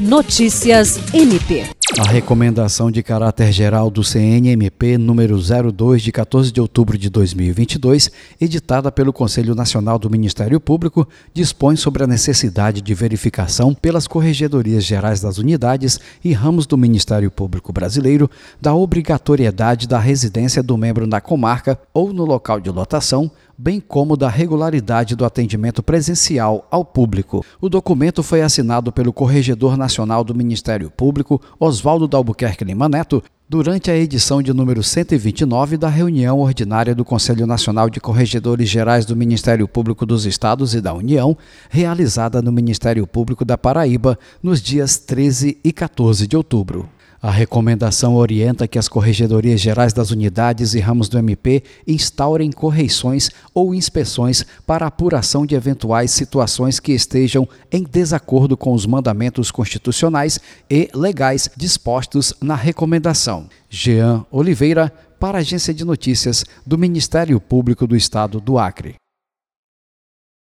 Notícias MP. A recomendação de caráter geral do CNMP número 02 de 14 de outubro de 2022, editada pelo Conselho Nacional do Ministério Público, dispõe sobre a necessidade de verificação pelas corregedorias gerais das unidades e ramos do Ministério Público Brasileiro da obrigatoriedade da residência do membro na comarca ou no local de lotação bem como da regularidade do atendimento presencial ao público. O documento foi assinado pelo Corregedor Nacional do Ministério Público, Oswaldo Dalbuquerque Lima Neto, durante a edição de número 129 da reunião ordinária do Conselho Nacional de Corregedores Gerais do Ministério Público dos Estados e da União, realizada no Ministério Público da Paraíba nos dias 13 e 14 de outubro. A recomendação orienta que as corregedorias gerais das unidades e ramos do MP instaurem correições ou inspeções para apuração de eventuais situações que estejam em desacordo com os mandamentos constitucionais e legais dispostos na recomendação. Jean Oliveira, para a Agência de Notícias do Ministério Público do Estado do Acre.